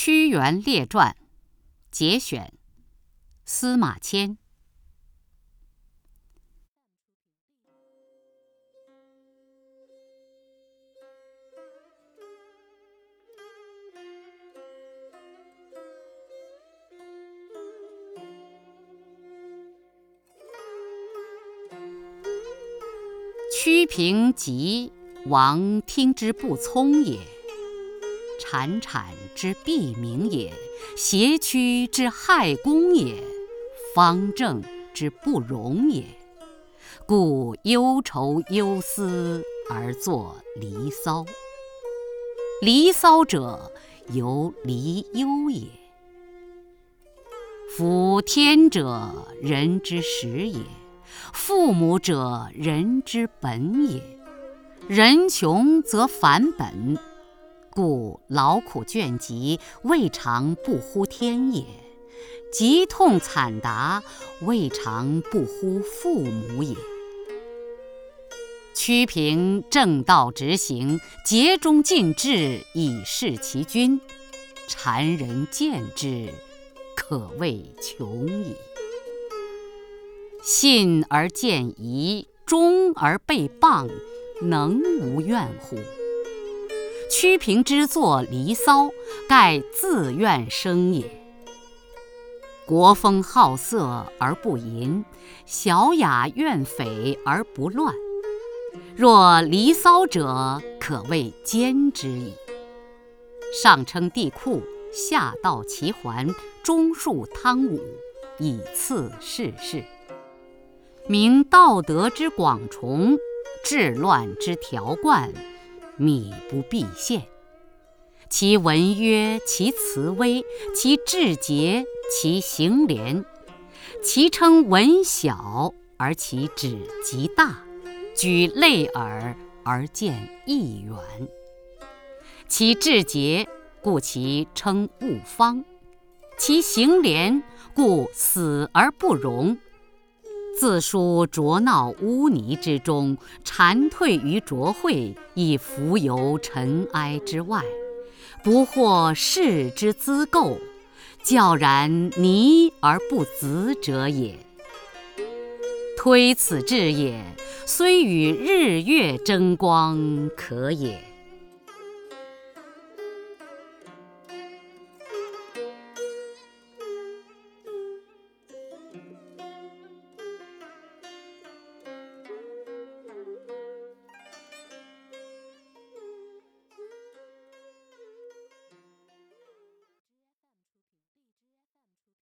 屈原列传节选，司马迁。屈平疾，王听之不聪也；产产之必明也；邪曲之害公也；方正之不容也。故忧愁忧思而作《离骚》。《离骚》者，由离忧也。夫天者，人之始也。父母者，人之本也。人穷则反本，故劳苦倦疾，未尝不呼天也；疾痛惨达，未尝不呼父母也。屈平正道直行，竭忠尽智以事其君，谗人见之，可谓穷矣。信而见疑，忠而被谤，能无怨乎？屈平之作《离骚》，盖自愿生也。国风好色而不淫，小雅怨匪而不乱。若《离骚》者，可谓奸之矣。上称帝喾，下道齐桓，中述汤武，以次世事。明道德之广崇，治乱之条贯，靡不必现。其文约，其辞微，其志节，其行廉。其称文小，而其旨极大，举类耳而见义远。其志节，故其称物方；其行廉，故死而不容。自书浊闹污泥之中，蝉退于浊秽，以浮游尘埃之外，不获世之资垢，教然泥而不淄者也。推此志也，虽与日月争光，可也。